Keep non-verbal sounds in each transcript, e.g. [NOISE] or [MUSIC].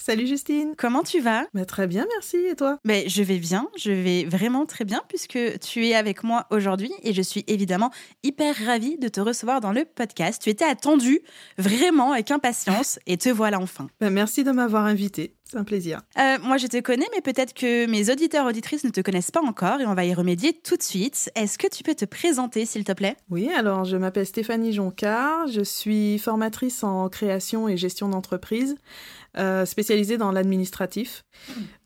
Salut Justine Comment tu vas? Bah, Très bien, merci. Et toi? Mais Je vais bien, je vais vraiment très bien puisque tu es avec moi aujourd'hui et je suis évidemment hyper ravie de te recevoir dans le podcast. Tu étais attendue vraiment avec impatience et te voilà enfin. Bah, merci de m'avoir invitée. C'est un plaisir. Euh, moi, je te connais, mais peut-être que mes auditeurs auditrices ne te connaissent pas encore et on va y remédier tout de suite. Est-ce que tu peux te présenter, s'il te plaît? Oui, alors je m'appelle Stéphanie Joncard, je suis formatrice en création et gestion d'entreprise, euh, spécialisée dans l'administratif.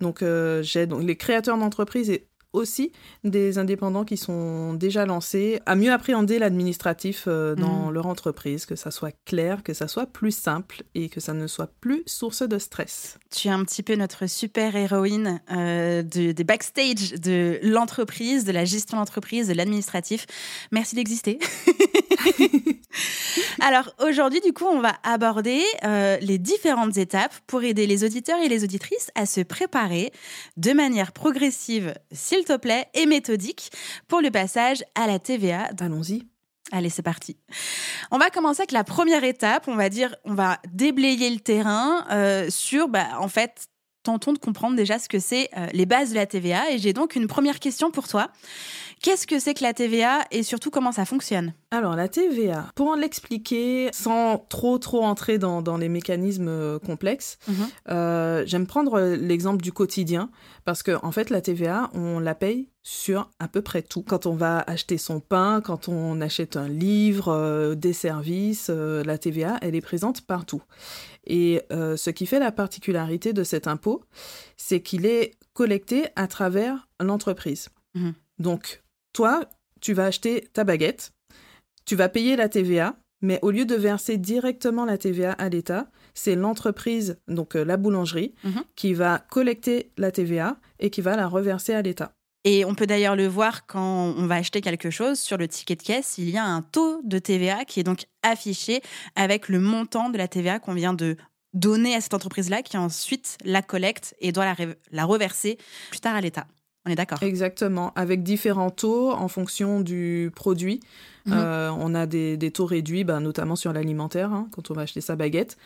Donc, euh, j'aide les créateurs d'entreprises et aussi des indépendants qui sont déjà lancés à mieux appréhender l'administratif euh, dans leur entreprise, que ça soit clair, que ça soit plus simple et que ça ne soit plus source de stress. Tu es un petit peu notre super héroïne euh, de, des backstage de l'entreprise, de la gestion d'entreprise, de l'administratif. Merci d'exister. [LAUGHS] [LAUGHS] Alors aujourd'hui, du coup, on va aborder euh, les différentes étapes pour aider les auditeurs et les auditrices à se préparer de manière progressive, s'il te plaît, et méthodique pour le passage à la TVA. Allons-y. Allez, c'est parti. On va commencer avec la première étape. On va dire, on va déblayer le terrain euh, sur, bah, en fait, tentons de comprendre déjà ce que c'est euh, les bases de la TVA. Et j'ai donc une première question pour toi. Qu'est-ce que c'est que la TVA et surtout comment ça fonctionne? Alors la TVA, pour l'expliquer sans trop trop entrer dans, dans les mécanismes euh, complexes, -hmm. euh, j'aime prendre l'exemple du quotidien parce que en fait la TVA, on la paye sur à peu près tout. Quand on va acheter son pain, quand on achète un livre, euh, des services, euh, la TVA, elle est présente partout. Et ce qui fait la particularité de cet impôt, c'est qu'il est collecté à travers l'entreprise. Mmh. Donc, toi, tu vas acheter ta baguette, tu vas payer la TVA, mais au lieu de verser directement la TVA à l'État, c'est l'entreprise, donc euh, la boulangerie, mmh. qui va collecter la TVA et qui va la reverser à l'État. Et on peut d'ailleurs le voir quand on va acheter quelque chose sur le ticket de caisse, il y a un taux de TVA qui est donc affiché avec le montant de la TVA qu'on vient de donner à cette entreprise-là qui ensuite la collecte et doit la, la reverser plus tard à l'État. On est d'accord Exactement, avec différents taux en fonction du produit. Mmh. Euh, on a des, des, taux réduits, bah, notamment sur l'alimentaire, hein, quand on va acheter sa baguette.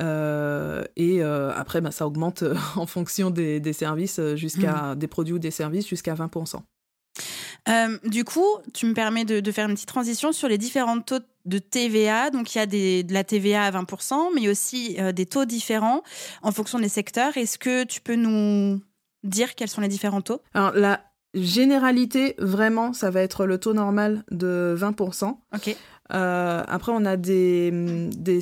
Euh, et euh, après, bah, ça augmente [LAUGHS] en fonction des, des services jusqu'à mmh. des produits ou des services jusqu'à 20%. Euh, du coup, tu me permets de, de, faire une petite transition sur les différents taux de TVA. Donc, il y a des, de la TVA à 20%, mais aussi des taux différents en fonction des secteurs. Est-ce que tu peux nous dire quels sont les différents taux? Alors, la généralité, vraiment, ça va être le taux normal de 20%. Ok. Euh, après, on a des, des,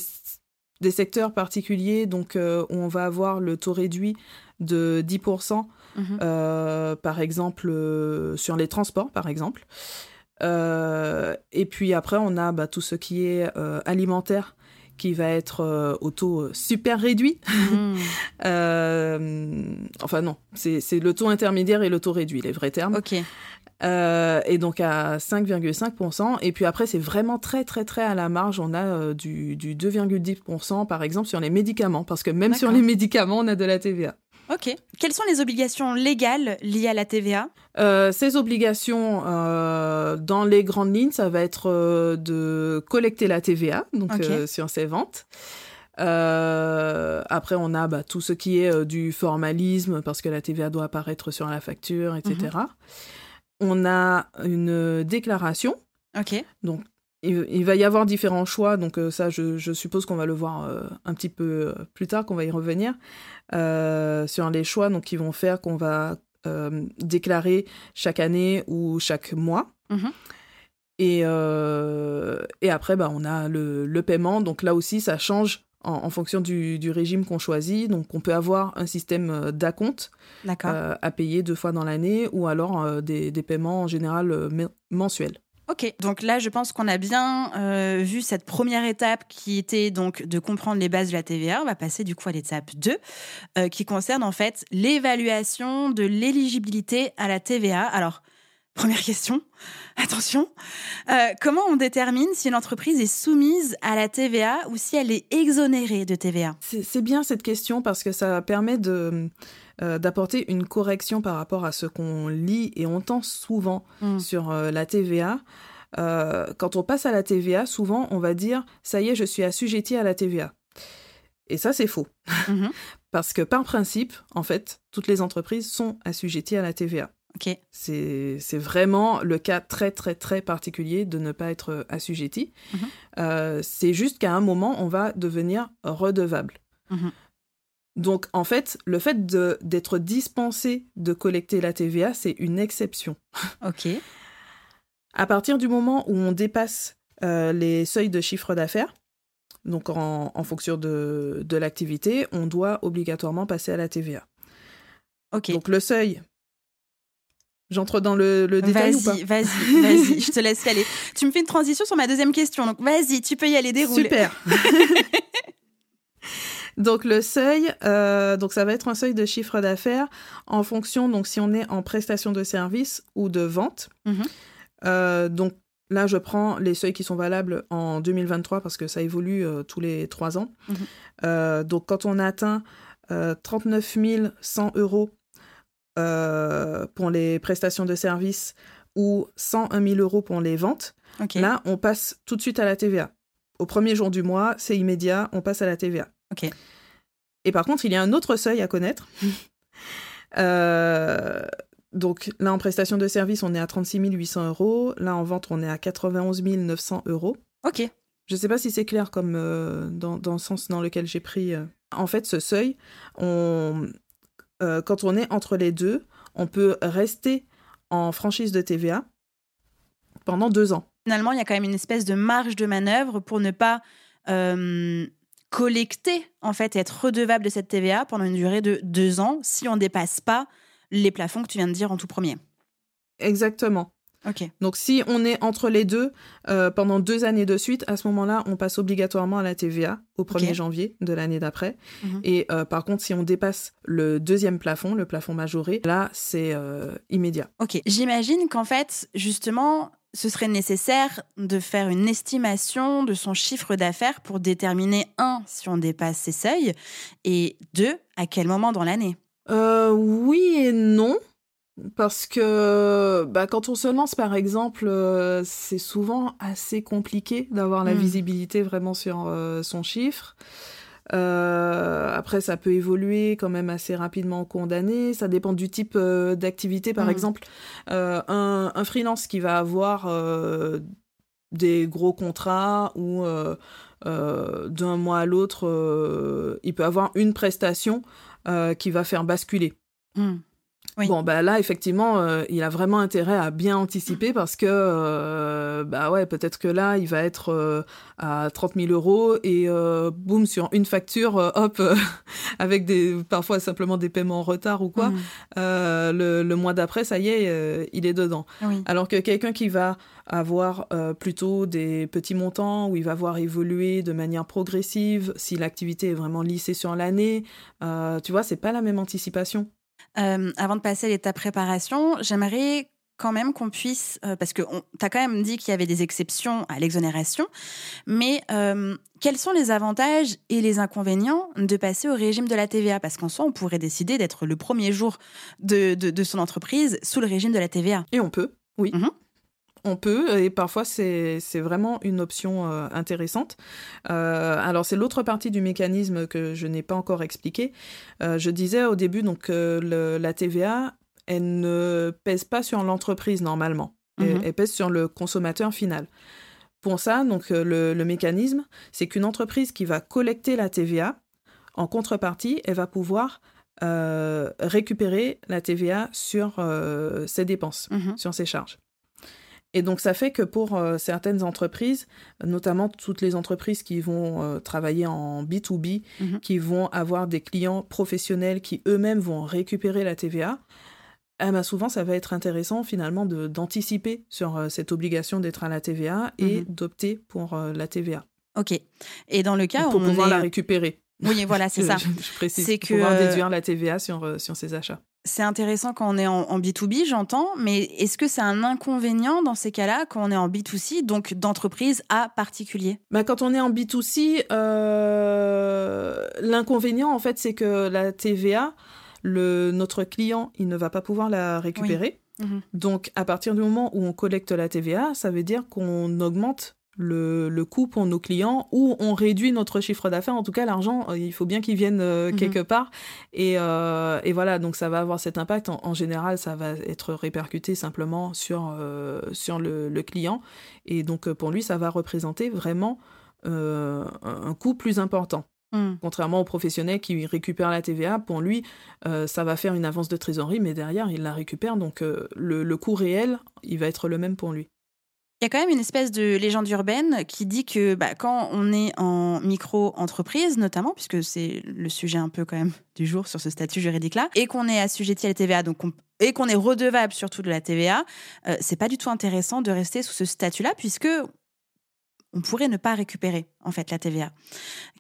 des secteurs particuliers, donc euh, où on va avoir le taux réduit de 10%. Mmh. Euh, par exemple, euh, sur les transports, par exemple. Et puis après, on a bah, tout ce qui est alimentaire qui va être au taux super réduit. Mmh. [LAUGHS] enfin non, c'est le taux intermédiaire et le taux réduit, les vrais termes. Ok. Euh, et donc à 5,5%. Et puis après, c'est vraiment très, très, très à la marge. On a euh, du, du 2,10% par exemple sur les médicaments, parce que même sur les médicaments, on a de la TVA. Ok. Quelles sont les obligations légales liées à la TVA euh, Ces obligations, euh, dans les grandes lignes, ça va être euh, de collecter la TVA, donc okay. sur ses ventes. Après, on a bah, tout ce qui est du formalisme, parce que la TVA doit apparaître sur la facture, etc. -hmm. On a une déclaration. Ok. Donc, il, il, va y avoir différents choix, donc euh, ça, je, je suppose qu'on va le voir euh, un petit peu euh, plus tard, qu'on va y revenir, sur les choix donc, qui vont faire qu'on va déclarer chaque année ou chaque mois. Mm -hmm. Et, et après, bah, on a le, le, paiement, donc là aussi, ça change en, fonction du, régime qu'on choisit. Donc, on peut avoir un système d'acompte à payer deux fois dans l'année ou alors des, des, paiements en général mensuels. Ok, donc là, je pense qu'on a bien euh, vu cette première étape qui était donc de comprendre les bases de la TVA. On va passer du coup à l'étape 2, euh, qui concerne en fait l'évaluation de l'éligibilité à la TVA. Alors, première question, [LAUGHS] attention, euh, comment on détermine si une entreprise est soumise à la TVA ou si elle est exonérée de TVA C'est bien cette question parce que ça permet de d'apporter une correction par rapport à ce qu'on lit et entend souvent mm. sur la TVA. Euh, quand on passe à la TVA, souvent on va dire ça y est, je suis assujetti à la TVA. Et ça, c'est faux. Mhm. [LAUGHS] Parce que par principe, en fait, toutes les entreprises sont assujetties à la TVA. C'est vraiment le cas très, très, très particulier de ne pas être assujetti. Mhm. Euh, c'est juste qu'à un moment, on va devenir redevable. Mhm. Donc, en fait, le fait d'être dispensé de collecter la TVA, c'est une exception. [LAUGHS] Ok. À partir du moment où on dépasse euh, les seuils de chiffre d'affaires, donc en, fonction de, l'activité, on doit obligatoirement passer à la TVA. Ok. Donc le seuil. J'entre dans le, détail ou pas? Vas-y, [LAUGHS] vas-y, je te laisse y aller. Tu me fais une transition sur ma deuxième question, donc vas-y, tu peux y aller, dérouler. Super. [LAUGHS] Donc le seuil, euh, donc ça va être un seuil de chiffre d'affaires en fonction, donc si on est en prestation de service ou de vente. Mhm. Euh, donc là, je prends les seuils qui sont valables en 2023 parce que ça évolue euh, tous les trois ans. Mhm. Donc quand on atteint 39 100 euros pour les prestations de services ou 101 000 euros pour les ventes, là, on passe tout de suite à la TVA. Au premier jour du mois, c'est immédiat, on passe à la TVA. Et par contre, il y a un autre seuil à connaître. [LAUGHS] euh, donc là, en prestation de service, on est à 36 800 euros. Là, en vente, on est à 91 900 euros. Ok. Je ne sais pas si c'est clair comme euh, dans, le sens dans lequel j'ai pris. Euh. En fait, ce seuil, on, quand on est entre les deux, on peut rester en franchise de TVA pendant deux ans. Finalement, il y a quand même une espèce de marge de manœuvre pour ne pas collecter, en fait, et être redevable de cette TVA pendant une durée de deux ans si on ne dépasse pas les plafonds que tu viens de dire en tout premier. Exactement. Ok. Donc si on est entre les deux euh, pendant deux années de suite, à ce moment-là, on passe obligatoirement à la TVA au 1er janvier de l'année d'après. Mhm. Et euh, par contre, si on dépasse le deuxième plafond, le plafond majoré, là, c'est euh, immédiat. Ok. J'imagine qu'en fait, justement, ce serait nécessaire de faire une estimation de son chiffre d'affaires pour déterminer, un, si on dépasse ces seuils, et deux, à quel moment dans l'année? Euh, oui et non. Parce que bah, quand on se lance, par exemple, euh, c'est souvent assez compliqué d'avoir la hmm. visibilité vraiment sur euh, son chiffre. Après, ça peut évoluer quand même assez rapidement condamné. Ça dépend du type d'activité. Par hmm. exemple, un, un, freelance qui va avoir des gros contrats ou d'un mois à l'autre, il peut avoir une prestation euh, qui va faire basculer. Bon, bah là, effectivement, euh, il a vraiment intérêt à bien anticiper parce que, euh, bah ouais, peut-être que là, il va être à 30 000 euros et boum, sur une facture, hop, [LAUGHS] avec des, parfois simplement des paiements en retard ou quoi, hmm. le, le, mois d'après, ça y est, il est dedans. Alors que quelqu'un qui va avoir euh, plutôt des petits montants où il va voir évoluer de manière progressive si l'activité est vraiment lissée sur l'année. Euh, tu vois, c'est pas la même anticipation. Euh, avant de passer à l'étape préparation, j'aimerais quand même qu'on puisse, parce que tu as quand même dit qu'il y avait des exceptions à l'exonération, mais quels sont les avantages et les inconvénients de passer au régime de la TVA Parce qu'en soi, on pourrait décider d'être le premier jour de, de, son entreprise sous le régime de la TVA. Et on peut, oui. Mhm on peut, et parfois c'est vraiment une option euh, intéressante. Euh, alors c'est l'autre partie du mécanisme que je n'ai pas encore expliqué. Euh, je disais au début donc la TVA, elle ne pèse pas sur l'entreprise normalement, mhm. elle, pèse sur le consommateur final. Pour ça, donc le, le mécanisme, c'est qu'une entreprise qui va collecter la TVA, en contrepartie, elle va pouvoir récupérer la TVA sur ses dépenses, mhm. sur ses charges. Et donc ça fait que pour euh, certaines entreprises, notamment toutes les entreprises qui vont euh, travailler en B2B, Mhm. qui vont avoir des clients professionnels qui eux-mêmes vont récupérer la TVA, eh ben, souvent ça va être intéressant finalement d'anticiper sur euh, cette obligation d'être à la TVA et Mhm. d'opter pour la TVA Ok. Et dans le cas pour où on pouvoir est... la récupérer. Oui, voilà, c'est ça. Je, je précise. C'est que, pouvoir euh, déduire la TVA sur, euh, sur ses achats. C'est intéressant quand on est en, en B2B, j'entends, mais est-ce que c'est un inconvénient dans ces cas-là quand on est en B2C, donc d'entreprise à particulier? Bah, quand on est en B2C, euh, l'inconvénient, en fait, c'est que la TVA, le, notre client, il ne va pas pouvoir la récupérer. Mhm. Donc, à partir du moment où on collecte la TVA, ça veut dire qu'on augmente le, le coût pour nos clients ou on réduit notre chiffre d'affaires. En tout cas, l'argent, euh, il faut bien qu'il vienne euh, Mhm. quelque part. Et, euh, et voilà, donc ça va avoir cet impact. En, en général, ça va être répercuté simplement sur, euh, sur le, le client. Et donc, pour lui, ça va représenter vraiment un coût plus important. Hmm. Contrairement aux professionnels qui récupèrent la TVA, pour lui, ça va faire une avance de trésorerie, mais derrière, il la récupère. Donc, le, le coût réel, il va être le même pour lui. Il y a quand même une espèce de légende urbaine qui dit que bah, quand on est en micro-entreprise, notamment, puisque c'est le sujet un peu quand même du jour sur ce statut juridique-là, et qu'on est assujetti à la TVA, donc on- et qu'on est redevable surtout de la TVA, euh, c'est pas du tout intéressant de rester sous ce statut-là, puisque on pourrait ne pas récupérer en fait la TVA.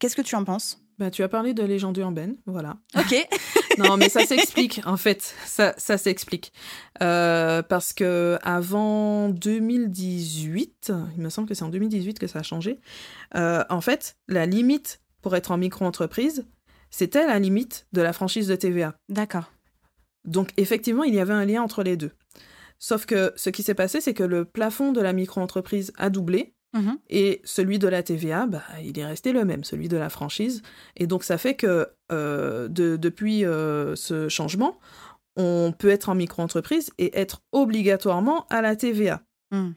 Qu'est-ce que tu en penses? Bah, tu as parlé de légende urbaine, voilà. Ok. [LAUGHS] Non, mais ça s'explique, en fait. Ça, ça s'explique. Euh, parce que avant 2018, il me semble que c'est en 2018 que ça a changé, euh, en fait, la limite pour être en micro-entreprise, c'était la limite de la franchise de TVA. D'accord. Donc, effectivement, il y avait un lien entre les deux. Sauf que ce qui s'est passé, c'est que le plafond de la micro-entreprise a doublé Mhm. et celui de la TVA, bah, il est resté le même, celui de la franchise. Et donc, ça fait que euh, de- depuis euh, ce changement, on peut être en micro-entreprise et être obligatoirement à la TVA. Hmm.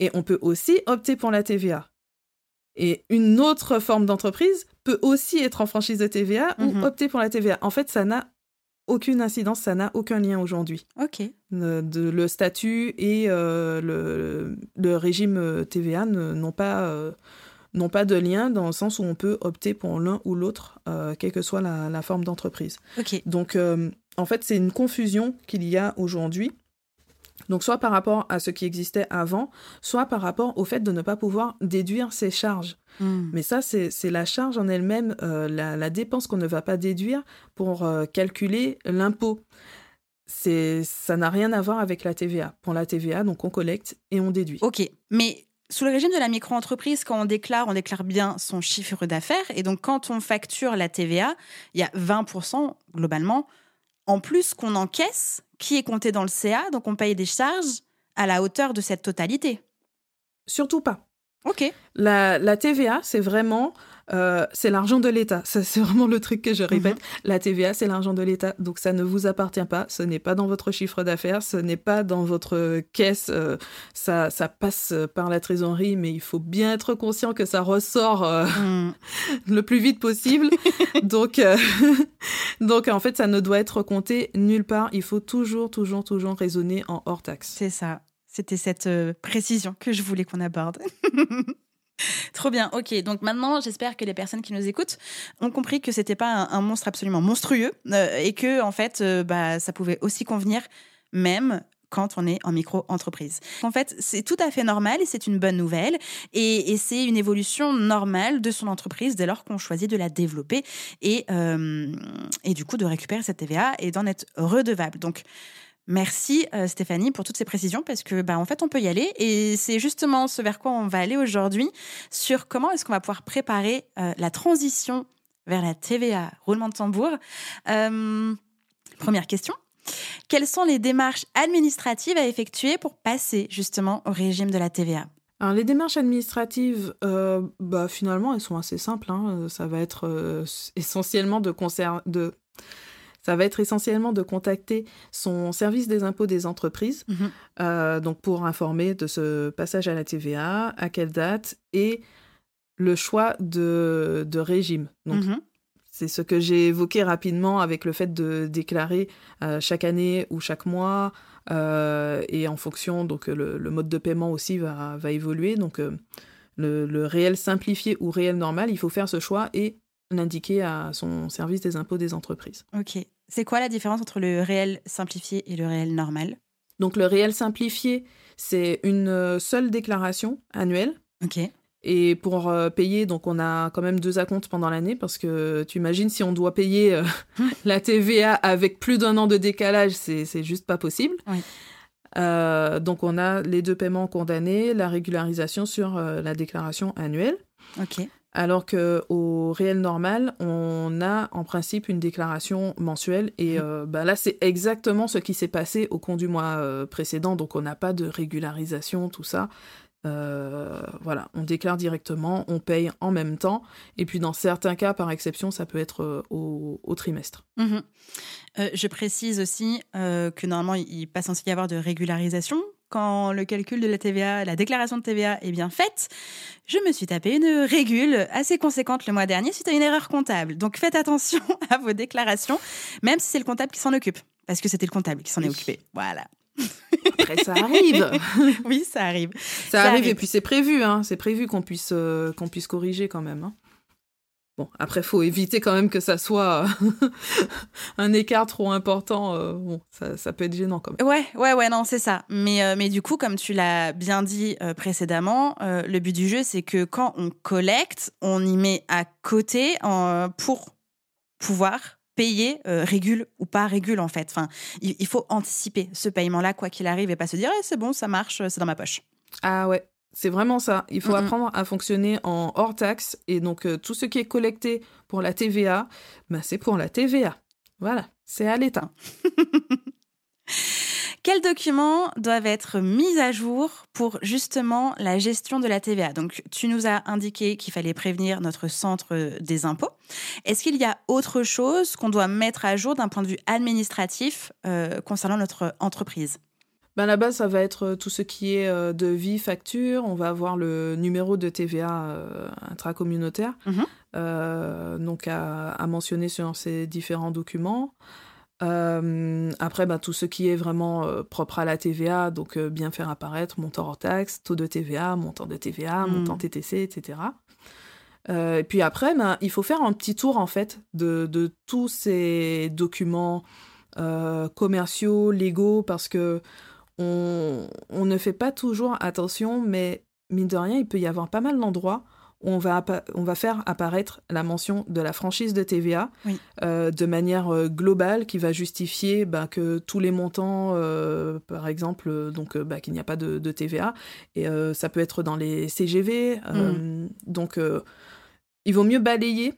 Et on peut aussi opter pour la TVA. Et une autre forme d'entreprise peut aussi être en franchise de TVA Mhm. ou opter pour la TVA. En fait, ça n'a aucune incidence, ça n'a aucun lien aujourd'hui. Ok. Le, de- le statut et euh, le, le régime euh, TVA n'ont pas, euh, pas de lien dans le sens où on peut opter pour l'un ou l'autre, euh, quelle que soit la, la forme d'entreprise. Ok. Donc, en fait, c'est une confusion qu'il y a aujourd'hui. Donc, soit par rapport à ce qui existait avant, soit par rapport au fait de ne pas pouvoir déduire ses charges. Hmm. Mais ça, c'est la charge en elle-même, euh, la, la dépense qu'on ne va pas déduire pour euh, calculer l'impôt. Ça n'a rien à voir avec la TVA. Pour la TVA, donc on collecte et on déduit. Ok, mais sous le régime de la micro-entreprise, quand on déclare, on déclare bien son chiffre d'affaires. Et donc, quand on facture la TVA, il y a 20% globalement en plus qu'on encaisse, qui est compté dans le CA. Donc, on paye des charges à la hauteur de cette totalité. Surtout pas. Ok. La, la TVA, c'est vraiment euh, c'est l'argent de l'État. Ça, C'est vraiment le truc que je répète. La TVA, c'est l'argent de l'État. Donc ça ne vous appartient pas. Ce n'est pas dans votre chiffre d'affaires. Ce n'est pas dans votre caisse. euh, ça, ça passe par la trésorerie, mais il faut bien être conscient que ça ressort euh, Hmm. [LAUGHS] le plus vite possible. [LAUGHS] donc, [LAUGHS] donc en fait, ça ne doit être compté nulle part. Il faut toujours, toujours, toujours raisonner en hors taxe. C'est ça. C'était cette précision que je voulais qu'on aborde. [LAUGHS] Trop bien. Ok. Donc maintenant, j'espère que les personnes qui nous écoutent ont compris que c'était pas un, monstre absolument monstrueux euh, et que en fait, euh, bah, ça pouvait aussi convenir même quand on est en micro-entreprise. En fait, c'est tout à fait normal et c'est une bonne nouvelle et, et c'est une évolution normale de son entreprise dès lors qu'on choisit de la développer et, euh, et du coup de récupérer cette TVA et d'en être redevable. Donc, Merci euh, Stéphanie pour toutes ces précisions parce que bah, en fait on peut y aller et c'est justement ce vers quoi on va aller aujourd'hui sur comment est-ce qu'on va pouvoir préparer euh, la transition vers la TVA roulement de tambour. Euh, première question. Quelles sont les démarches administratives à effectuer pour passer justement au régime de la TVA les démarches administratives, bah, finalement, elles sont assez simples. hein. Ça va être essentiellement de, de ça va être essentiellement de contacter son service des impôts des entreprises, Mhm. euh, donc pour informer de ce passage à la TVA, à quelle date et le choix de, de régime. Donc Mhm. C'est ce que j'ai évoqué rapidement avec le fait de déclarer chaque année ou chaque mois, et en fonction, donc le, mode de paiement aussi va, va évoluer. Donc le, le, réel simplifié ou réel normal, il faut faire ce choix et l'indiquer à son service des impôts des entreprises. Ok. C'est quoi la différence entre le réel simplifié et le réel normal? Donc le réel simplifié, c'est une seule déclaration annuelle. Ok. Et pour euh, payer, donc on a quand même deux acomptes pendant l'année parce que tu imagines si on doit payer euh, [LAUGHS] la TVA avec plus d'un an de décalage, c'est juste pas possible. Euh, donc on a les deux paiements condamnés, la régularisation sur la déclaration annuelle. Ok. Alors qu'au réel normal, on a en principe une déclaration mensuelle. Et mmh. bah là, c'est exactement ce qui s'est passé au cours du mois précédent. Donc on n'a pas de régularisation, tout ça. Euh, voilà, on déclare directement, on paye en même temps, et puis dans certains cas, par exception, ça peut être euh, au, trimestre. Euh, je précise aussi que normalement, il n'est pas censé y avoir de régularisation. Quand le calcul de la TVA, la déclaration de TVA est bien faite, je me suis tapé une régule assez conséquente le mois dernier suite à une erreur comptable. Donc faites attention [LAUGHS] à vos déclarations, même si c'est le comptable qui s'en occupe, parce que c'était le comptable qui s'en est occupé. Voilà. Après, ça arrive. [LAUGHS] oui, ça arrive. Ça, arrive, et puis c'est prévu, hein. c'est prévu qu'on puisse, euh, qu'on puisse corriger quand même. Hein. Bon, après, faut éviter quand même que ça soit [LAUGHS] un écart trop important. Euh, bon, ça, ça, peut être gênant quand même. Ouais, ouais, ouais, non, c'est ça. Mais, euh, mais du coup, comme tu l'as bien dit précédemment, le but du jeu, c'est que quand on collecte, on y met à côté pour pouvoir payer euh, régule ou pas régule en fait. Enfin, il, faut anticiper ce paiement-là quoi qu'il arrive et pas se dire eh, c'est bon, ça marche, c'est dans ma poche. Ah ouais. C'est vraiment ça. Il faut apprendre à fonctionner en hors taxe. Et donc, euh, tout ce qui est collecté pour la TVA, ben, c'est pour la TVA. Voilà, c'est à l'État. [LAUGHS] Quels documents doivent être mis à jour pour justement la gestion de la TVA Donc, tu nous as indiqué qu'il fallait prévenir notre centre des impôts. Est-ce qu'il y a autre chose qu'on doit mettre à jour d'un point de vue administratif euh, concernant notre entreprise? Ben là-bas, ça va être tout ce qui est euh, de vie, facture. On va avoir le numéro de TVA euh, intracommunautaire, mhm. donc à, à, mentionner sur ces différents documents. Euh, après, bah, tout ce qui est vraiment euh, propre à la TVA, donc euh, bien faire apparaître montant hors taxe, taux de TVA, montant de TVA, hmm. montant TTC, etc. et puis après, bah, il faut faire un petit tour en fait de, de tous ces documents commerciaux, légaux, parce que on, on, ne fait pas toujours attention, mais mine de rien, il peut y avoir pas mal d'endroits on va, on va faire apparaître la mention de la franchise de TVA euh, de manière euh, globale qui va justifier bah, que tous les montants, euh, par exemple, donc bah, qu'il n'y a pas de, TVA. Et ça peut être dans les CGV. Mm. Donc, il vaut mieux balayer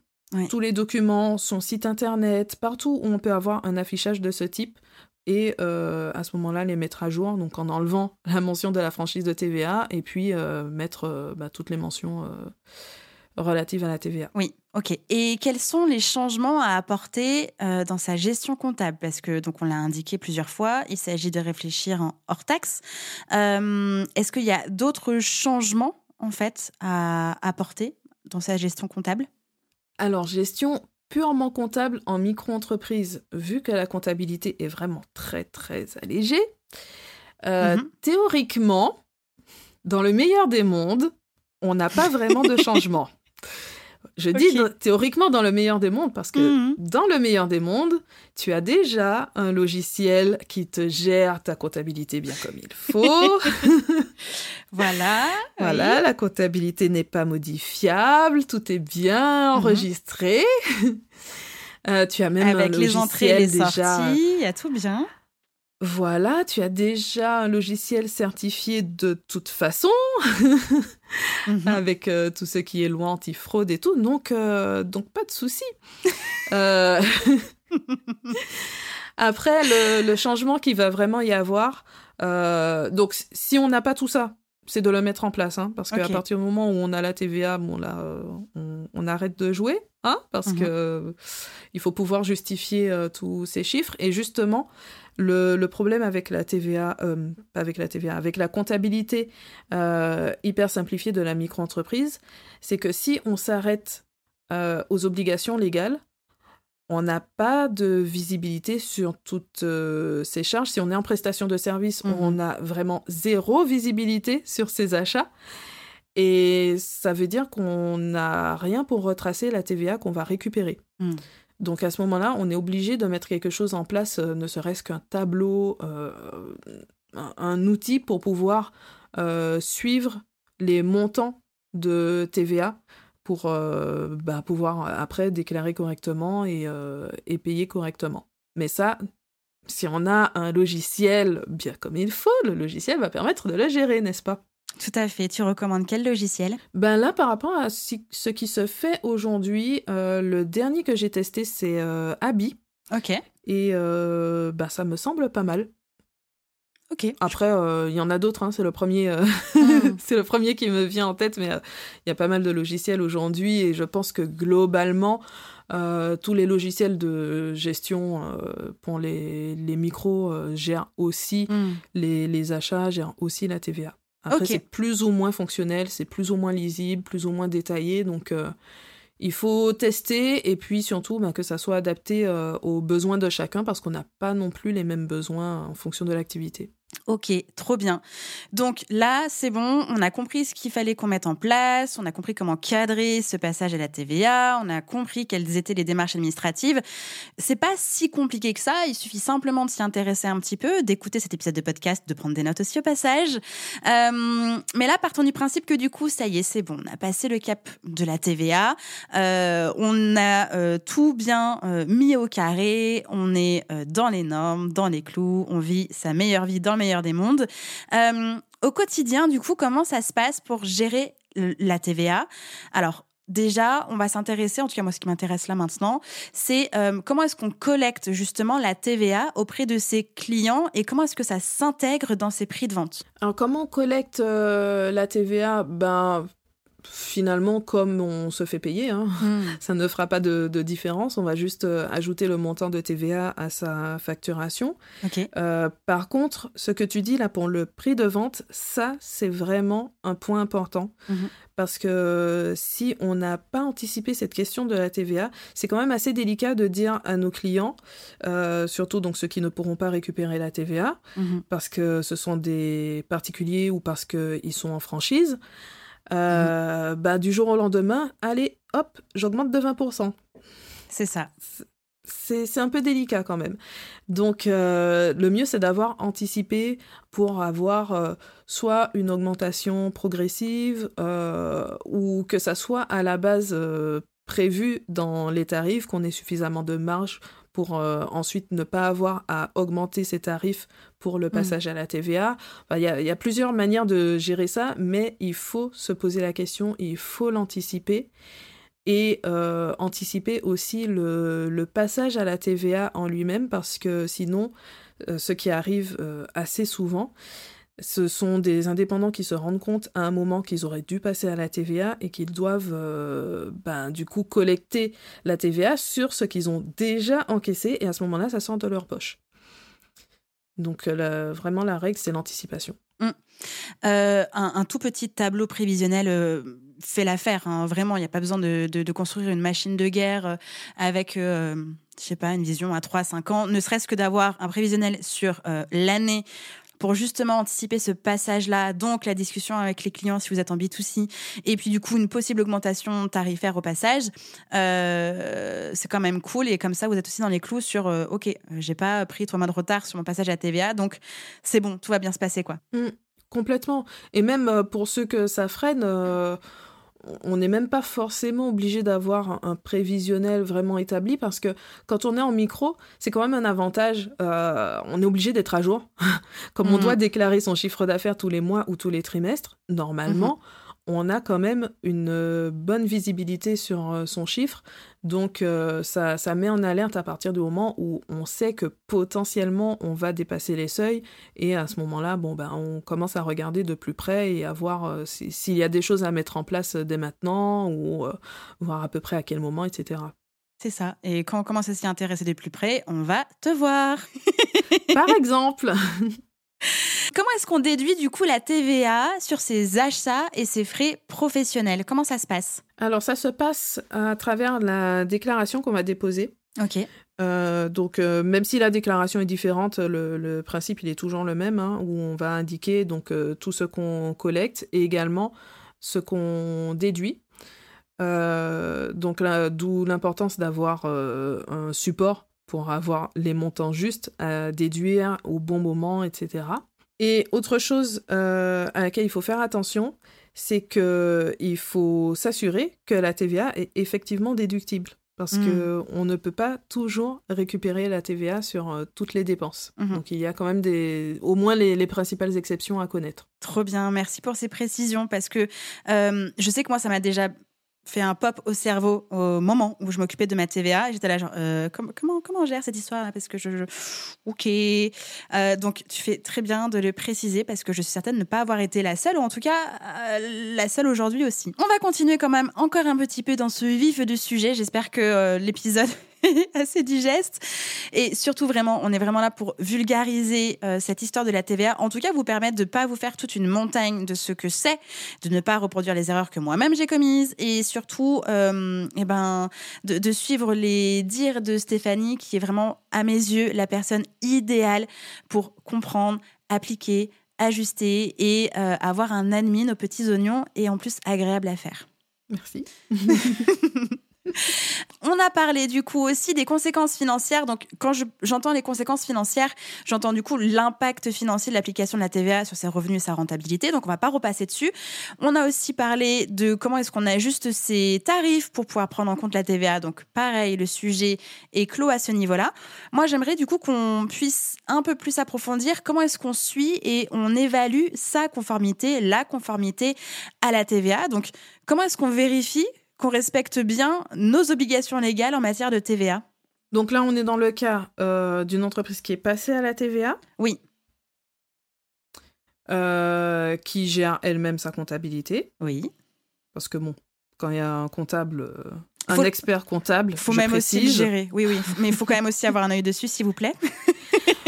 tous les documents, son site internet, partout où on peut avoir un affichage de ce type et euh, à ce moment-là les mettre à jour, donc en enlevant [LAUGHS] la mention de la franchise de TVA et puis euh, mettre euh, bah, toutes les mentions relatives à la TVA. Oui, ok. Et quels sont les changements à apporter dans sa gestion comptable? Parce que donc on l'a indiqué plusieurs fois, il s'agit de réfléchir en hors taxe. Est-ce qu'il y a d'autres changements en fait à apporter dans sa gestion comptable? Alors, gestion purement comptable en micro-entreprise, vu que la comptabilité est vraiment très très allégée, euh, mhm. théoriquement, dans le meilleur des mondes, on n'a pas vraiment de [LAUGHS] changement. Je dis théoriquement dans le meilleur des mondes parce que mhm. dans le meilleur des mondes, tu as déjà un logiciel qui te gère ta comptabilité bien comme il faut. [LAUGHS] voilà. Voilà, la comptabilité n'est pas modifiable, tout est bien mhm. enregistré. [LAUGHS] Euh, tu as même Avec un les entrées et les déjà... sorties, il y a tout bien. Voilà, tu as déjà un logiciel certifié de toute façon, mhm. [LAUGHS] avec euh, tout ce qui est loi anti-fraude et tout, donc, euh, donc pas de souci. [LAUGHS] Euh, après, le, changement qui va vraiment y avoir, donc si on n'a pas tout ça, c'est de le mettre en place, hein, parce qu'à partir du moment où on a la TVA, bon là, on, arrête de jouer, hein, parce que il faut pouvoir justifier tous ces chiffres. Et justement, le, problème avec la TVA, euh, pas avec la TVA, avec la comptabilité euh, hyper simplifiée de la micro-entreprise, c'est que si on s'arrête euh, aux obligations légales, on n'a pas de visibilité sur toutes euh, ces charges. Si on est en prestation de service, Mhm. on a vraiment zéro visibilité sur ces achats. Et ça veut dire qu'on n'a rien pour retracer la TVA qu'on va récupérer. Mhm. Donc à ce moment-là, on est obligé de mettre quelque chose en place, euh, ne serait-ce qu'un tableau, euh, un, un outil pour pouvoir suivre les montants de TVA pour euh, bah, pouvoir après déclarer correctement et, euh, et payer correctement. Mais ça, si on a un logiciel bien comme il faut, le logiciel va permettre de le gérer, n'est-ce pas? Tout à fait. Tu recommandes quel logiciel? Ben là, par rapport à ce qui se fait aujourd'hui, euh, le dernier que j'ai testé, c'est euh, Abi. Ok. Et euh, bah, ça me semble pas mal. Ok. Après, euh, il y en a d'autres, hein, c'est le premier, euh, Mm. [LAUGHS] c'est le premier qui me vient en tête, mais euh, il y a pas mal de logiciels aujourd'hui et je pense que globalement, tous les logiciels de gestion pour les, les micros gèrent aussi Hmm. les, les achats, gèrent aussi la TVA. Après, c'est plus ou moins fonctionnel, c'est plus ou moins lisible, plus ou moins détaillé, donc il faut tester et puis surtout bah, que ça soit adapté euh, aux besoins de chacun parce qu'on n'a pas non plus les mêmes besoins en fonction de l'activité. Ok, trop bien. Donc là, c'est bon, on a compris ce qu'il fallait qu'on mette en place, on a compris comment cadrer ce passage à la TVA, on a compris quelles étaient les démarches administratives. C'est pas si compliqué que ça, il suffit simplement de s'y intéresser un petit peu, d'écouter cet épisode de podcast, de prendre des notes aussi au passage. Euh, mais là, partons du principe que du coup, ça y est, c'est bon, on a passé le cap de la TVA, euh, on a euh, tout bien mis au carré, on est dans les normes, dans les clous, on vit sa meilleure vie dans le meilleur des mondes. Euh, au quotidien, du coup, comment ça se passe pour gérer la TVA Alors, déjà, on va s'intéresser, en tout cas moi ce qui m'intéresse là maintenant, c'est euh, comment est-ce qu'on collecte justement la TVA auprès de ses clients et comment est-ce que ça s'intègre dans ses prix de vente? Alors comment on collecte euh, la TVA Ben finalement comme on se fait payer, hein. [LAUGHS] ça ne fera pas de, de différence. On va juste euh, ajouter le montant de TVA à sa facturation. Euh, par contre, ce que tu dis là pour le prix de vente, ça c'est vraiment un point important Mhm. parce que si on n'a pas anticipé cette question de la TVA, c'est quand même assez délicat de dire à nos clients, euh, surtout donc ceux qui ne pourront pas récupérer la TVA, Mhm. parce que ce sont des particuliers ou parce qu'ils sont en franchise, euh, bah, du jour au lendemain, allez, hop, j'augmente de 20%. C'est ça. C'est c'est un peu délicat quand même. Donc, euh, le mieux, c'est d'avoir anticipé pour avoir euh, soit une augmentation progressive ou que ça soit à la base prévu dans les tarifs, qu'on ait suffisamment de marge pour euh, ensuite ne pas avoir à augmenter ces tarifs pour le passage à la TVA. Enfin, Il y, a, il y a plusieurs manières de gérer ça, mais il faut se poser la question, il faut l'anticiper et euh, anticiper aussi le, le passage à la TVA en lui-même parce que sinon, euh, ce qui arrive assez souvent, ce sont des indépendants qui se rendent compte à un moment qu'ils auraient dû passer à la TVA et qu'ils doivent euh, ben, du coup collecter la TVA sur ce qu'ils ont déjà encaissé et à ce moment-là, ça sort de leur poche. Donc euh, vraiment la règle, c'est l'anticipation. Euh, un, tout petit tableau prévisionnel fait l'affaire. hein. Vraiment, il n'y a pas besoin de, construire une machine de guerre avec, je sais pas, une vision à 3-5 ans. Ne serait-ce que d'avoir un prévisionnel sur l'année pour justement anticiper ce passage-là, donc la discussion avec les clients si vous êtes en B2C, et puis du coup une possible augmentation tarifaire au passage, euh, c'est quand même cool. Et comme ça, vous êtes aussi dans les clous sur, euh, ok, j'ai pas pris trois mois de retard sur mon passage à TVA, donc c'est bon, tout va bien se passer, quoi. Complètement. Et même euh, pour ceux que ça freine, euh, on n'est même pas forcément obligé d'avoir un, prévisionnel vraiment établi parce que quand on est en micro, c'est quand même un avantage. euh, on est obligé d'être à jour. [LAUGHS] Comme on Mhm. doit déclarer son chiffre d'affaires tous les mois ou tous les trimestres, normalement, on a quand même une euh, bonne visibilité sur euh, son chiffre. Donc, euh, ça, ça met en alerte à partir du moment où on sait que potentiellement on va dépasser les seuils. Et à ce moment-là, bon, ben, on commence à regarder de plus près et à voir euh, si- s'il y a des choses à mettre en place dès maintenant ou euh, voir à peu près à quel moment, etc. C'est ça. Et quand on commence à s'y intéresser de plus près, on va te voir. Par exemple, [LAUGHS] Comment est-ce qu'on déduit du coup la TVA sur ses achats et ses frais professionnels? Comment ça se passe? Alors ça se passe à travers la déclaration qu'on va déposer. Ok. Euh, donc, euh, même si la déclaration est différente, le, le principe il est toujours le même, hein, où on va indiquer donc euh, tout ce qu'on collecte et également ce qu'on déduit. Donc d'où l'importance d'avoir un support pour avoir les montants justes à déduire au bon moment, etc. Et autre chose euh, à laquelle il faut faire attention, c'est que il faut s'assurer que la TVA est effectivement déductible. Parce Mm. que on ne peut pas toujours récupérer la TVA sur euh, toutes les dépenses. Mhm. Donc il y a quand même des, au moins les, les principales exceptions à connaître. Trop bien, merci pour ces précisions parce que euh, je sais que moi ça m'a déjà fait un pop au cerveau au moment où je m'occupais de ma TVA. J'étais là genre euh, comment comment gère cette histoire parce que je, ok Euh, donc tu fais très bien de le préciser parce que je suis certaine de ne pas avoir été la seule ou en tout cas euh, la seule aujourd'hui aussi. On va continuer quand même encore un petit peu dans ce vif du sujet. J'espère que euh, l'épisode [LAUGHS] assez digeste et surtout vraiment on est vraiment là pour vulgariser euh, cette histoire de la TVA. En tout cas vous permettre de pas vous faire toute une montagne de ce que c'est, de ne pas reproduire les erreurs que moi-même j'ai commises et surtout euh, eh ben de, de suivre les dires de Stéphanie qui est vraiment à mes yeux la personne idéale pour comprendre, appliquer, ajuster et euh, avoir un admin aux petits oignons et en plus agréable à faire. Merci. [LAUGHS] On a parlé du coup aussi des conséquences financières. Donc, quand je- j'entends les conséquences financières, j'entends du coup l'impact financier de l'application de la TVA sur ses revenus et sa rentabilité. Donc, on va pas repasser dessus. On a aussi parlé de comment est-ce qu'on ajuste ses tarifs pour pouvoir prendre en compte la TVA. Donc, pareil, le sujet est clos à ce niveau-là. Moi, j'aimerais du coup qu'on puisse un peu plus approfondir comment est-ce qu'on suit et on évalue sa conformité, la conformité à la TVA. Donc, comment est-ce qu'on vérifie qu'on respecte bien nos obligations légales en matière de TVA Donc là, on est dans le cas euh, d'une entreprise qui est passée à la TVA. Oui. euh, qui gère elle-même sa comptabilité? Oui. Parce que bon, quand il y a un comptable, euh, un Faut- expert comptable, Il faut je même aussi le gérer. Oui, oui. Mais il faut quand même aussi avoir un œil dessus, s'il vous plaît. [LAUGHS]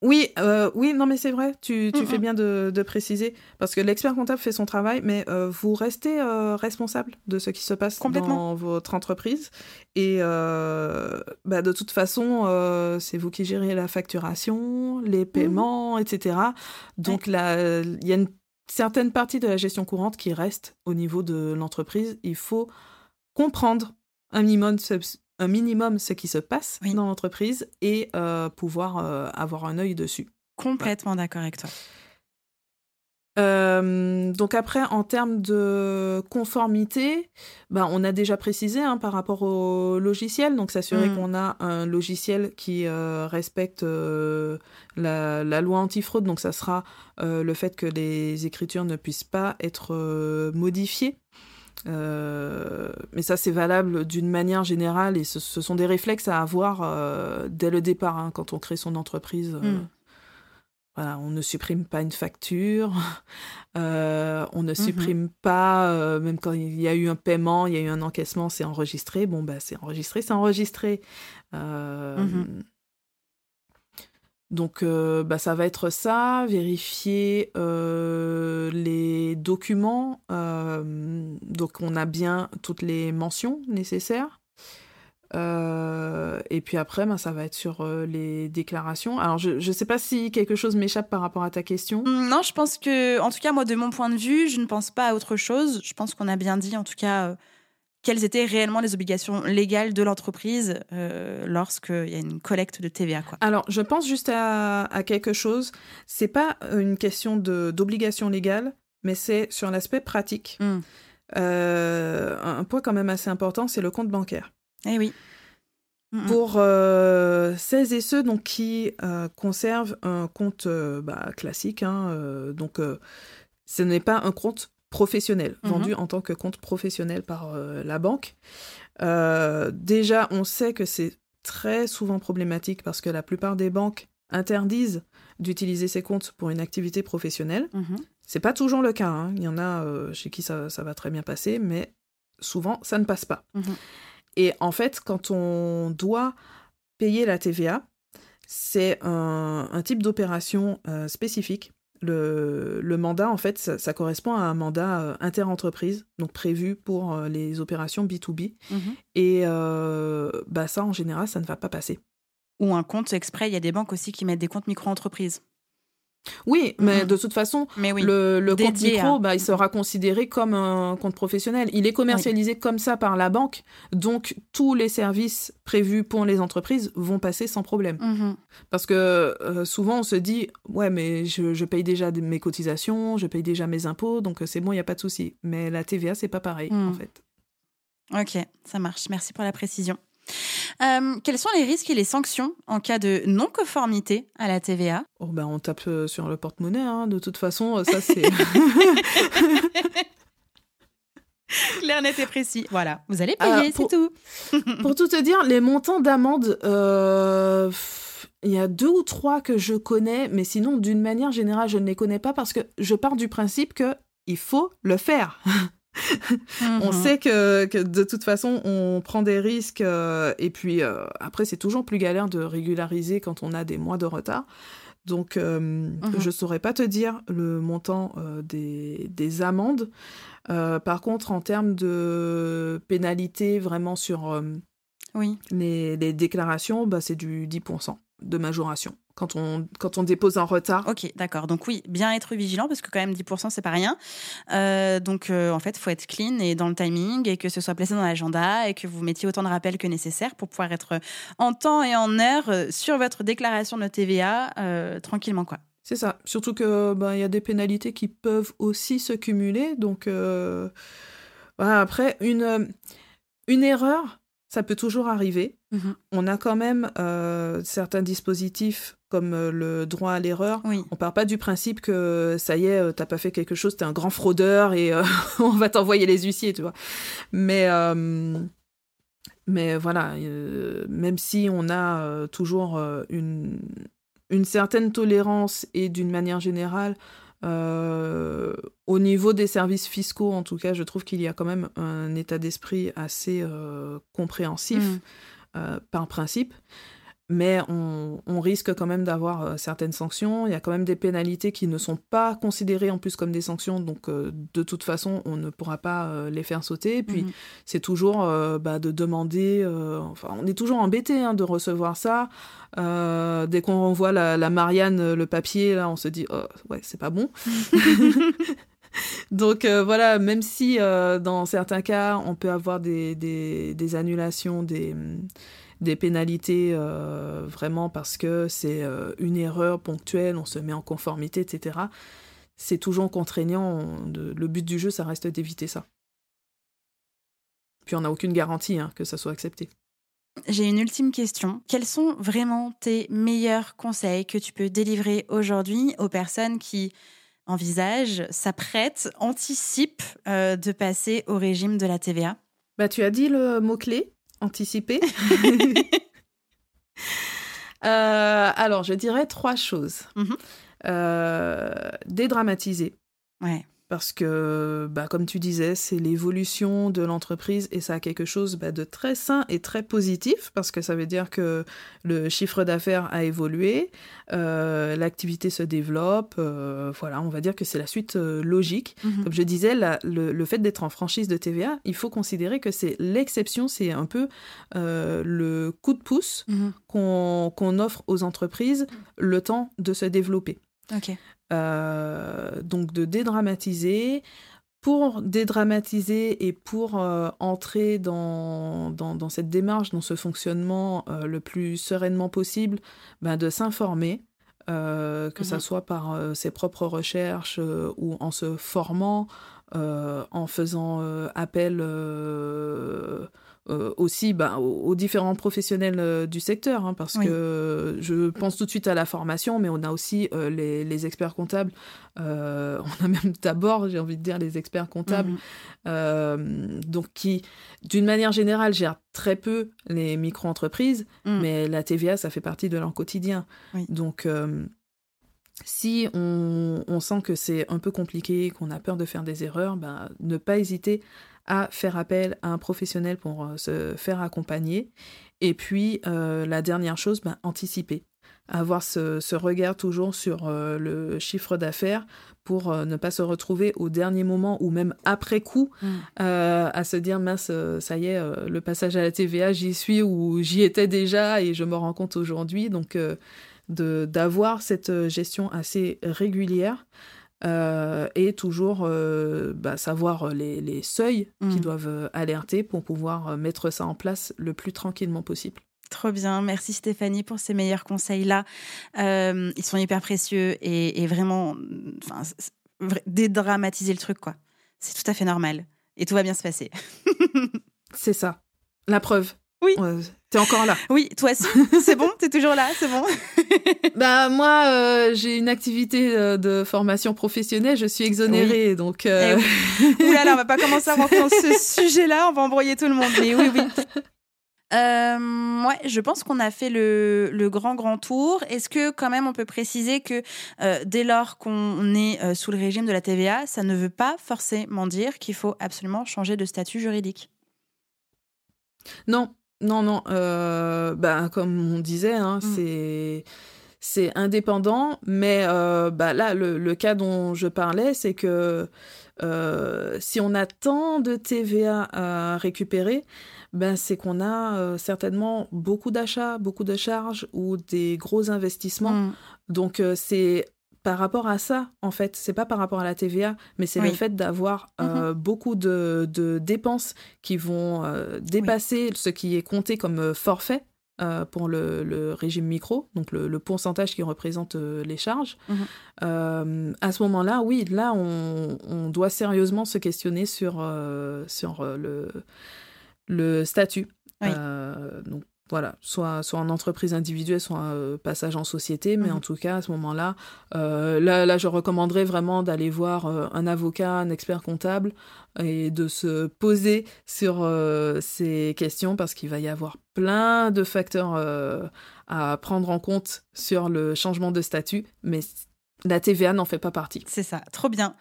Oui, euh, oui, non, mais c'est vrai. Tu, tu Mm, fais bien de, de préciser parce que l'expert comptable fait son travail, mais euh, vous restez euh, responsable de ce qui se passe Complètement. dans votre entreprise. Et bah, de toute façon, c'est vous qui gérez la facturation, les paiements, etc. Donc là, il y a une certaine partie de la gestion courante qui reste au niveau de l'entreprise. Il faut comprendre un minimum un minimum ce qui se passe Oui. dans l'entreprise et euh, pouvoir euh, avoir un œil dessus. Complètement d'accord avec toi. Euh, donc après, en termes de conformité, ben, on a déjà précisé hein, par rapport au logiciel, donc s'assurer Mm. qu'on a un logiciel qui euh, respecte euh, la, la loi antifraude, donc ça sera le fait que les écritures ne puissent pas être modifiées. Euh, mais ça, c'est valable d'une manière générale et ce, ce sont des réflexes à avoir euh, dès le départ hein, quand on crée son entreprise. euh, Mm. voilà, on ne supprime pas une facture, [LAUGHS] euh, on ne Mhm. supprime pas, euh, même quand il y a eu un paiement, il y a eu un encaissement, c'est enregistré. Bon, bah, c'est enregistré, c'est enregistré. Euh, Mhm. Donc, euh, bah, ça va être ça, vérifier euh, les documents. euh, donc, on a bien toutes les mentions nécessaires. Et puis après, ben, ça va être sur les déclarations. Alors, je ne sais pas si quelque chose m'échappe par rapport à ta question. Non, je pense que, en tout cas, moi, de mon point de vue, je ne pense pas à autre chose. Je pense qu'on a bien dit, en tout cas, quelles étaient réellement les obligations légales de l'entreprise euh, lorsqu'il y a une collecte de TVA. Quoi. Alors, je pense juste à, à quelque chose. C'est pas une question d'obligation légale, mais c'est sur l'aspect pratique. Mm. Euh, un point quand même assez important, c'est le compte bancaire. Eh oui. Mm, mm. Pour euh, celles et ceux donc, qui euh, conservent un compte euh, bah, classique, hein, euh, donc euh, ce n'est pas un compte professionnel, Mhm. vendu en tant que compte professionnel par euh, la banque. Euh, déjà, on sait que c'est très souvent problématique parce que la plupart des banques interdisent d'utiliser ces comptes pour une activité professionnelle. Mhm. C'est pas toujours le cas. hein. Il y en a euh, chez qui ça, ça va très bien passer, mais souvent ça ne passe pas. Mhm. Et en fait, quand on doit payer la TVA, c'est un, un type d'opération spécifique Le, le, mandat, en fait, ça, ça, correspond à un mandat euh, interentreprise, donc prévu pour euh, les opérations B2B. Mhm. Et euh, bah, ça, en général, ça ne va pas passer. Ou un compte exprès, il y a des banques aussi qui mettent des comptes micro-entreprises. Oui, mais mhm. de toute façon, le, compte micro, bah, il sera considéré comme un compte professionnel. Il est commercialisé comme ça par la banque, donc tous les services prévus pour les entreprises vont passer sans problème. Mhm. Parce que euh, souvent on se dit, ouais, mais je, paye déjà mes cotisations, je paye déjà mes impôts, donc euh, c'est bon, il n'y a pas de souci. Mais la TVA, c'est pas pareil, en mhm. fait. Ok, ça marche. Merci pour la précision. Euh, quels sont les risques et les sanctions en cas de non-conformité à la TVA oh ben On tape euh, sur le porte-monnaie, hein. de toute façon, euh, ça c'est... [LAUGHS] Clair, net et précis. Voilà, vous allez payer, c'est tout. [LAUGHS] pour tout te dire, les montants d'amende, il y a deux ou trois que je connais, mais sinon, d'une manière générale, je ne les connais pas parce que je pars du principe que il faut le faire. [LAUGHS] on mhm. sait que, de toute façon, on prend des risques euh, et puis euh, après, c'est toujours plus galère de régulariser quand on a des mois de retard. Donc, euh, mhm. je ne saurais pas te dire le montant des, des, amendes. par contre, en termes de pénalité vraiment sur oui. les, les, déclarations, bah, c'est du 10% de majoration quand on, quand on dépose en retard. Ok, d'accord. Donc oui, bien être vigilant parce que quand même 10%, c'est pas rien. Euh, donc euh, en fait, il faut être clean et dans le timing et que ce soit placé dans l'agenda et que vous mettiez autant de rappels que nécessaire pour pouvoir être en temps et en heure euh, sur votre déclaration de TVA tranquillement, quoi. C'est ça. Surtout que ben, il y a des pénalités qui peuvent aussi se cumuler. Donc après, une, une erreur, ça peut toujours arriver. Mhm. On a quand même euh, certains dispositifs comme euh, le droit à l'erreur. Oui. On part pas du principe que ça y est, euh, t'as pas fait quelque chose, t'es un grand fraudeur et [LAUGHS] on va t'envoyer les huissiers, tu vois. Mais mais voilà, même si on a toujours une une certaine tolérance et d'une manière générale euh, au niveau des services fiscaux, en tout cas, je trouve qu'il y a quand même un état d'esprit assez euh, compréhensif mm. euh, par principe mais on, risque quand même d'avoir euh, certaines sanctions. Il y a quand même des pénalités qui ne sont pas considérées en plus comme des sanctions, donc euh, de toute façon, on ne pourra pas euh, les faire sauter. Et puis, mhm. c'est toujours bah, de demander, enfin, on est toujours embêté hein, de recevoir ça. dès qu'on voit la, Marianne, le papier, là, on se dit, oh, ouais, c'est pas bon. [LAUGHS] Donc voilà, même si dans certains cas, on peut avoir des, des, des annulations, des des pénalités euh, vraiment parce que c'est euh, une erreur ponctuelle, on se met en conformité, etc. C'est toujours contraignant. le but du jeu, ça reste d'éviter ça. Puis on n'a aucune garantie hein, que ça soit accepté. J'ai une ultime question. Quels sont vraiment tes meilleurs conseils que tu peux délivrer aujourd'hui aux personnes qui envisagent, s'apprêtent, anticipent euh, de passer au régime de la TVA bah, Tu as dit le mot-clé, anticiper [LAUGHS] euh, Alors, je dirais trois choses. Euh, dédramatiser. Ouais parce que, bah, comme tu disais, c'est l'évolution de l'entreprise et ça a quelque chose bah, de très sain et très positif parce que ça veut dire que le chiffre d'affaires a évolué, euh, l'activité se développe, euh, voilà, on va dire que c'est la suite euh, logique. Mhm. Comme je disais, le, fait d'être en franchise de TVA, il faut considérer que c'est l'exception, c'est un peu le coup de pouce mhm. qu'on offre aux entreprises le temps de se développer. Ok. Euh, donc de dédramatiser. Pour dédramatiser et pour euh, entrer dans, dans, cette démarche, dans ce fonctionnement euh, le plus sereinement possible, ben de s'informer, que ce mhm. soit par ses propres recherches ou en se formant, en faisant appel euh, aussi bah, aux, différents professionnels euh, du secteur, hein, parce que je pense tout de suite à la formation, mais on a aussi euh, les, experts comptables, [LAUGHS] on a même d'abord, j'ai envie de dire, les experts comptables, mhm. donc qui, d'une manière générale, gèrent très peu les micro-entreprises, mm. mais la TVA, ça fait partie de leur quotidien. Donc, si on, on, sent que c'est un peu compliqué, qu'on a peur de faire des erreurs, bah, ne pas hésiter à faire appel à un professionnel pour euh, se faire accompagner. Et puis, euh, la dernière chose, ben, anticiper. avoir ce, regard toujours sur le chiffre d'affaires pour ne pas se retrouver au dernier moment ou même après coup mm. à se dire mince ça y est le passage à la TVA j'y suis ou j'y étais déjà et je me rends compte aujourd'hui donc d'avoir cette gestion assez régulière euh, et toujours euh, bah, savoir les, les seuils qui mm. doivent euh, alerter pour pouvoir mettre ça en place le plus tranquillement possible. Trop bien, merci Stéphanie pour ces meilleurs conseils-là. ils sont hyper précieux et, et vraiment, dédramatiser le truc, quoi. C'est tout à fait normal et tout va bien se passer. [LAUGHS] C'est ça. La preuve. Oui. T'es encore là. Oui, toi aussi. [LAUGHS] C'est bon, t'es toujours là, c'est bon? [LAUGHS] bah moi, euh, j'ai une activité euh, de formation professionnelle, je suis exonérée, donc. Euh... Eh oui. [LAUGHS] on va pas commencer à rentrer dans ce sujet-là, on va embrouiller tout le monde. Mais oui, oui. Euh, ouais, je pense qu'on a fait le, le, grand grand tour. Est-ce que quand même on peut préciser que euh, dès lors qu'on est euh, sous le régime de la TVA, ça ne veut pas forcément dire qu'il faut absolument changer de statut juridique? Non, non, non. Euh, bah, comme on disait, hein, mm. c'est c'est indépendant, mais euh, bah, là, le, cas dont je parlais, c'est que euh, si on a tant de TVA à récupérer, ben, c'est qu'on a certainement beaucoup d'achats, beaucoup de charges ou des gros investissements. Mm. Donc, c'est par rapport à ça, en fait, c'est pas par rapport à la TVA, mais c'est le fait d'avoir euh, mhm. beaucoup de, dépenses qui vont euh, dépasser ce qui est compté comme euh, forfait pour le, régime micro, donc le, pourcentage qui représente les charges. Mhm. à ce moment-là, oui, là, on, doit sérieusement se questionner sur, sur le, le statut. donc, voilà, soit, soit en entreprise individuelle, soit un euh, passage en société, mais en mhm. tout cas, à ce moment-là, euh, là, là, je recommanderais vraiment d'aller voir euh, un avocat, un expert comptable, et de se poser sur ces questions, parce qu'il va y avoir plein de facteurs à prendre en compte sur le changement de statut, mais la TVA n'en fait pas partie. C'est ça, trop bien.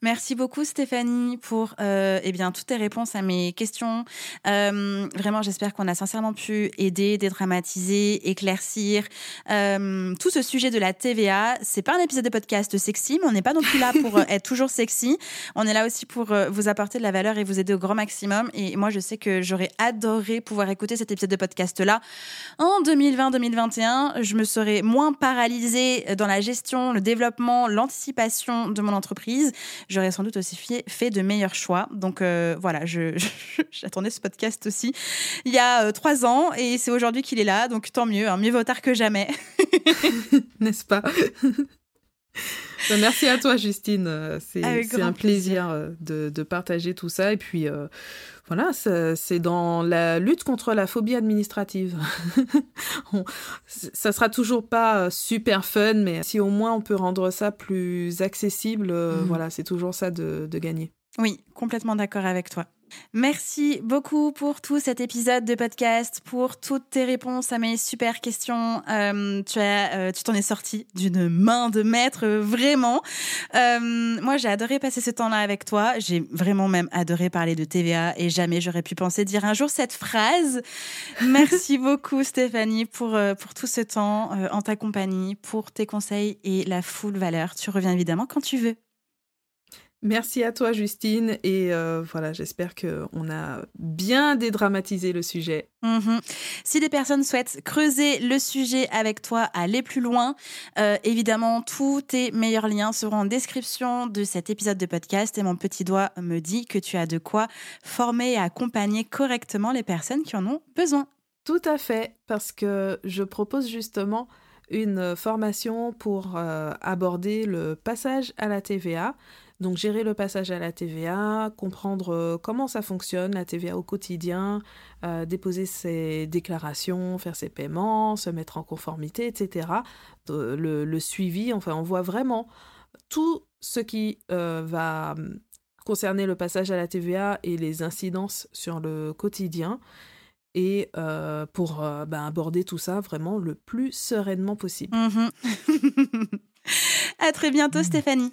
Merci beaucoup Stéphanie pour euh, eh bien toutes tes réponses à mes questions. Euh, vraiment, j'espère qu'on a sincèrement pu aider, dédramatiser, éclaircir euh, tout ce sujet de la TVA. C'est pas un épisode de podcast sexy, mais on n'est pas non plus là pour [LAUGHS] être toujours sexy. On est là aussi pour vous apporter de la valeur et vous aider au grand maximum. Et moi, je sais que j'aurais adoré pouvoir écouter cet épisode de podcast là en 2020-2021. Je me serais moins paralysée dans la gestion, le développement, l'anticipation de mon entreprise, j'aurais sans doute aussi fait, de meilleurs choix. Donc euh, voilà, [LAUGHS] j'attendais ce podcast aussi il y a euh, trois ans et c'est aujourd'hui qu'il est là. Donc tant mieux, hein, mieux vaut tard que jamais. [LAUGHS] N'est-ce pas? [LAUGHS] merci à toi, Justine. Euh, c'est un plaisir, de, de, partager tout ça. Et puis, voilà, c'est dans la lutte contre la phobie administrative. [LAUGHS] ça sera toujours pas super fun, mais si au moins on peut rendre ça plus accessible, euh, mmh. voilà, c'est toujours ça de gagner. Oui, complètement d'accord avec toi. Merci beaucoup pour tout cet épisode de podcast, pour toutes tes réponses à mes super questions. Euh, tu as, euh, tu t'en es sorti d'une main de maître, vraiment. Euh, moi, j'ai adoré passer ce temps-là avec toi. J'ai vraiment même adoré parler de TVA et jamais j'aurais pu penser dire un jour cette phrase. Merci [LAUGHS] beaucoup, Stéphanie, pour pour tout ce temps en ta compagnie, pour tes conseils et la full valeur. Tu reviens évidemment quand tu veux. Merci à toi, Justine. Et euh, voilà, j'espère qu'on a bien dédramatisé le sujet. Mhm. Si des personnes souhaitent creuser le sujet avec toi, aller plus loin, euh, évidemment, tous tes meilleurs liens seront en description de cet épisode de podcast. Et mon petit doigt me dit que tu as de quoi former et accompagner correctement les personnes qui en ont besoin. Tout à fait, parce que je propose justement une formation pour euh, aborder le passage à la TVA donc gérer le passage à la TVA, comprendre euh, comment ça fonctionne, la TVA au quotidien, euh, déposer ses déclarations, faire ses paiements, se mettre en conformité, etc. Le, suivi, enfin on voit vraiment tout ce qui euh, va hum, concerner le passage à la TVA et les incidences sur le quotidien et pour bah, aborder tout ça vraiment le plus sereinement possible. Mhm. [LAUGHS] à très bientôt Stéphanie.